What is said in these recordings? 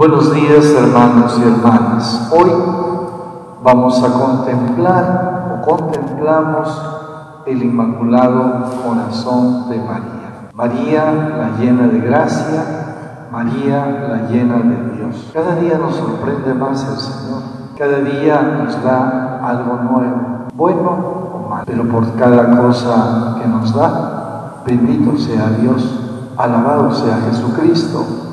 Buenos días hermanos y hermanas. Hoy vamos a contemplar o contemplamos el Inmaculado Corazón de María. María la llena de gracia, María la llena de Dios. Cada día nos sorprende más el Señor. Cada día nos da algo nuevo, bueno o malo. Pero por cada cosa que nos da, bendito sea Dios, alabado sea Jesucristo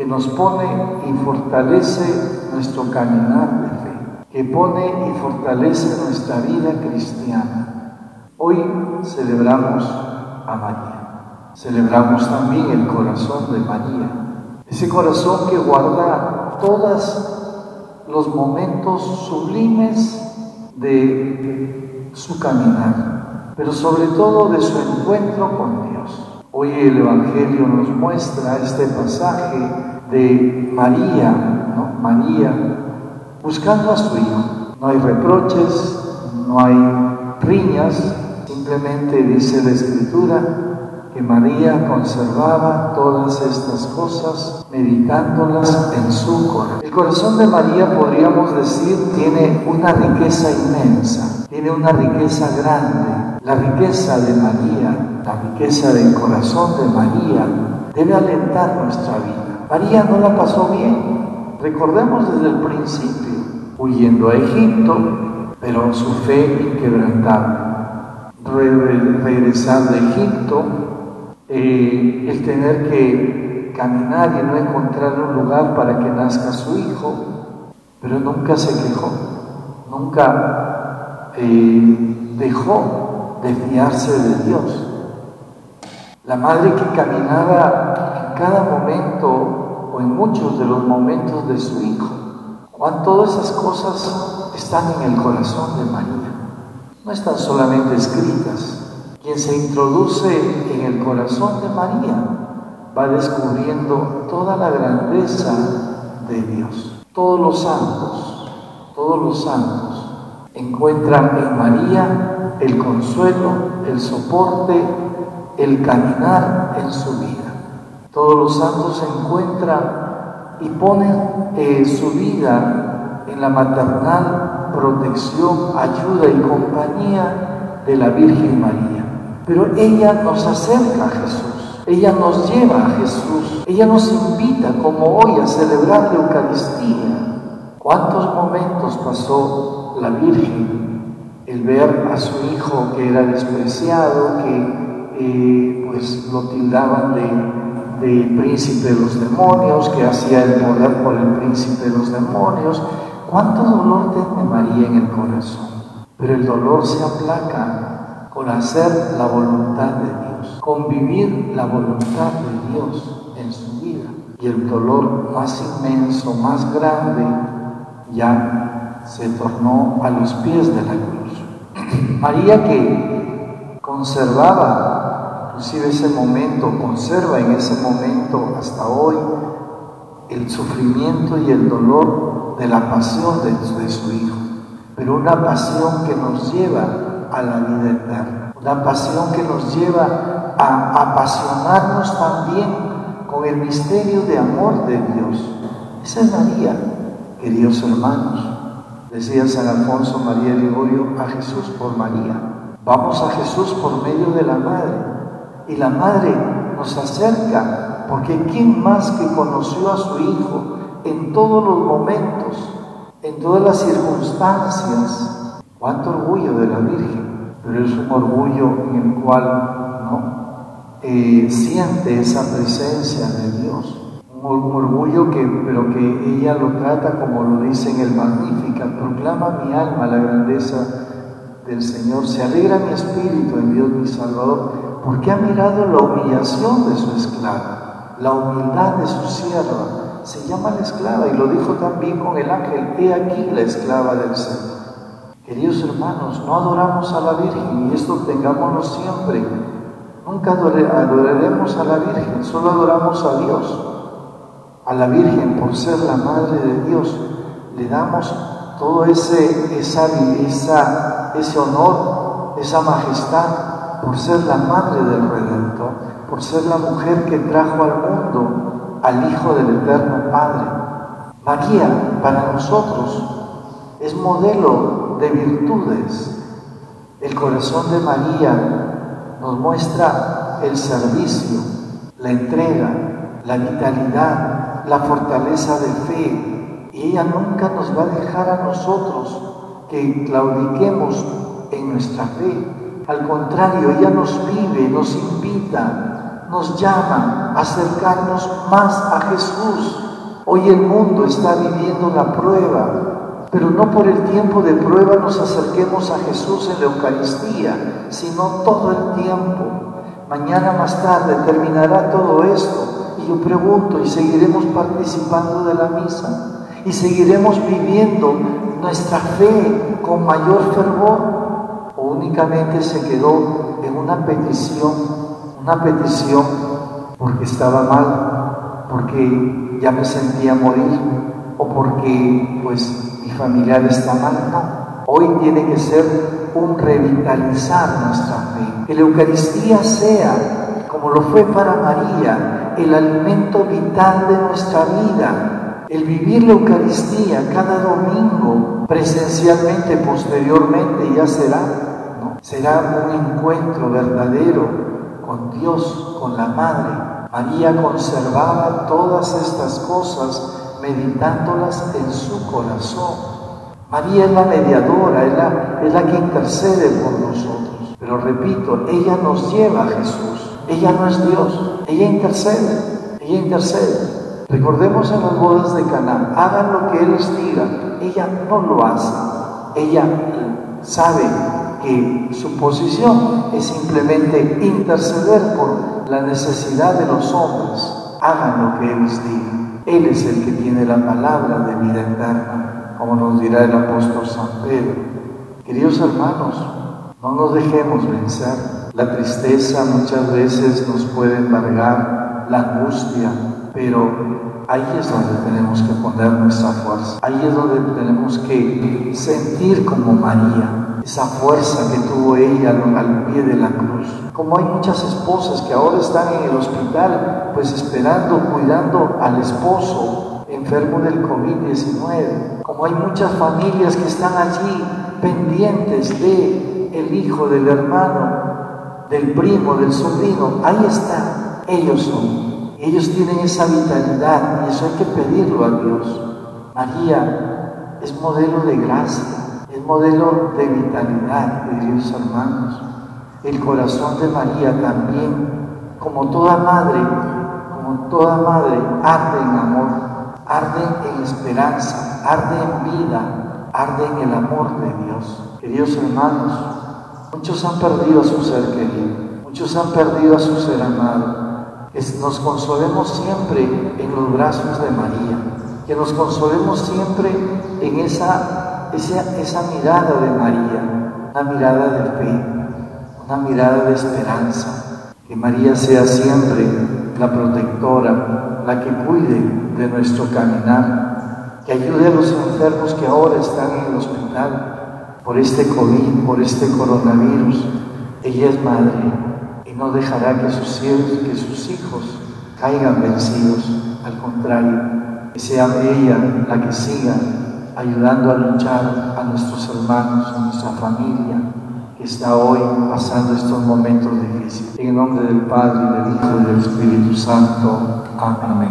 que nos pone y fortalece nuestro caminar de fe, que pone y fortalece nuestra vida cristiana. Hoy celebramos a María, celebramos también el corazón de María, ese corazón que guarda todos los momentos sublimes de su caminar, pero sobre todo de su encuentro con Dios. Hoy el Evangelio nos muestra este pasaje de María, ¿no? María, buscando a su hijo. No hay reproches, no hay riñas, simplemente dice la Escritura que María conservaba todas estas cosas meditándolas en su corazón. El corazón de María, podríamos decir, tiene una riqueza inmensa, tiene una riqueza grande. La riqueza de María, la riqueza del corazón de María, debe alentar nuestra vida. María no la pasó bien. Recordemos desde el principio, huyendo a Egipto, pero su fe inquebrantable. regresar de Egipto, eh, el tener que caminar y no encontrar un lugar para que nazca su hijo, pero nunca se quejó, nunca eh, dejó de fiarse de Dios. La madre que caminaba en cada momento en muchos de los momentos de su Hijo. Cuando todas esas cosas están en el corazón de María. No están solamente escritas. Quien se introduce en el corazón de María va descubriendo toda la grandeza de Dios. Todos los santos, todos los santos encuentran en María el consuelo, el soporte, el caminar en su vida. Todos los santos se encuentran y ponen eh, su vida en la maternal protección, ayuda y compañía de la Virgen María. Pero ella nos acerca a Jesús, ella nos lleva a Jesús, ella nos invita como hoy a celebrar la Eucaristía. ¿Cuántos momentos pasó la Virgen el ver a su hijo que era despreciado, que eh, pues lo tildaban de de príncipe de los demonios, que hacía el poder por el príncipe de los demonios. ¿Cuánto dolor tiene María en el corazón? Pero el dolor se aplaca con hacer la voluntad de Dios, con vivir la voluntad de Dios en su vida. Y el dolor más inmenso, más grande, ya se tornó a los pies de la cruz. María que conservaba inclusive ese momento, conserva en ese momento hasta hoy el sufrimiento y el dolor de la pasión de, de su Hijo, pero una pasión que nos lleva a la vida eterna, una pasión que nos lleva a apasionarnos también con el misterio de amor de Dios. Esa es María, queridos hermanos. Decía San Alfonso María Ligorio a Jesús por María. Vamos a Jesús por medio de la Madre y la madre nos acerca, porque ¿quién más que conoció a su hijo en todos los momentos, en todas las circunstancias? Cuánto orgullo de la Virgen, pero es un orgullo en el cual ¿no? Eh, siente esa presencia de Dios. Un, orgullo que, pero que ella lo trata como lo dice en el Magnífica, proclama mi alma la grandeza del Señor, se alegra mi espíritu en Dios mi Salvador porque ha mirado la humillación de su esclava, la humildad de su sierva. Se llama la esclava y lo dijo también con el ángel, he aquí la esclava del Señor. Queridos hermanos, no adoramos a la Virgen y esto tengámoslo siempre. Nunca adoraremos a la Virgen, solo adoramos a Dios. A la Virgen, por ser la Madre de Dios, le damos todo ese, esa, esa, ese honor, esa majestad por ser la madre del Redentor, por ser la mujer que trajo al mundo al Hijo del Eterno Padre. María para nosotros es modelo de virtudes. El corazón de María nos muestra el servicio, la entrega, la vitalidad, la fortaleza de fe. Y ella nunca nos va a dejar a nosotros que claudiquemos en nuestra fe. Al contrario, ella nos vive, nos invita, nos llama a acercarnos más a Jesús. Hoy el mundo está viviendo la prueba, pero no por el tiempo de prueba nos acerquemos a Jesús en la Eucaristía, sino todo el tiempo. Mañana más tarde terminará todo esto y yo pregunto, ¿y seguiremos participando de la misa? ¿Y seguiremos viviendo nuestra fe con mayor fervor? ¿O únicamente se quedó en una petición, una petición porque estaba mal, porque ya me sentía morir o porque pues mi familiar está mal? No. Hoy tiene que ser un revitalizar nuestra fe. Que la Eucaristía sea, como lo fue para María, el alimento vital de nuestra vida, el vivir la Eucaristía cada domingo presencialmente, posteriormente ya será. Será un encuentro verdadero con Dios, con la Madre. María conservaba todas estas cosas meditándolas en su corazón. María es la mediadora, es la, es la que intercede por nosotros. Pero repito, ella nos lleva a Jesús. Ella no es Dios, ella intercede, ella intercede. Recordemos en las bodas de Cana, hagan lo que Él les diga. Ella no lo hace. Ella sabe que su posición es simplemente interceder por la necesidad de los hombres. Hagan lo que Él les diga. Él es el que tiene la palabra de vida eterna, como nos dirá el apóstol San Pedro. Queridos hermanos, no nos dejemos vencer. La tristeza muchas veces nos puede embargar, la angustia, pero ahí es donde tenemos que poner nuestra fuerza. Ahí es donde tenemos que sentir como María esa fuerza que tuvo ella al pie de la cruz. Como hay muchas esposas que ahora están en el hospital, pues esperando, cuidando al esposo enfermo del COVID-19. Como hay muchas familias que están allí pendientes de el hijo, del hermano, del primo, del sobrino. Ahí están, ellos son ellos tienen esa vitalidad y eso hay que pedirlo a Dios. María es modelo de gracia, modelo de vitalidad, queridos hermanos. El corazón de María también, como toda madre, como toda madre, arde en amor, arde en esperanza, arde en vida, arde en el amor de Dios. Queridos hermanos, muchos han perdido a su ser querido, muchos han perdido a su ser amado que nos consolemos siempre en los brazos de María, que nos consolemos siempre en esa, esa, esa mirada de María, una mirada de fe, una mirada de esperanza, que María sea siempre la protectora, la que cuide de nuestro caminar, que ayude a los enfermos que ahora están en el hospital por este COVID, por este coronavirus. Ella es madre, no dejará que sus, que sus hijos caigan vencidos, al contrario, que sea ella la que siga ayudando a luchar a nuestros hermanos, a nuestra familia que está hoy pasando estos momentos difíciles. En el nombre del Padre, del Hijo y del Espíritu Santo. Amén.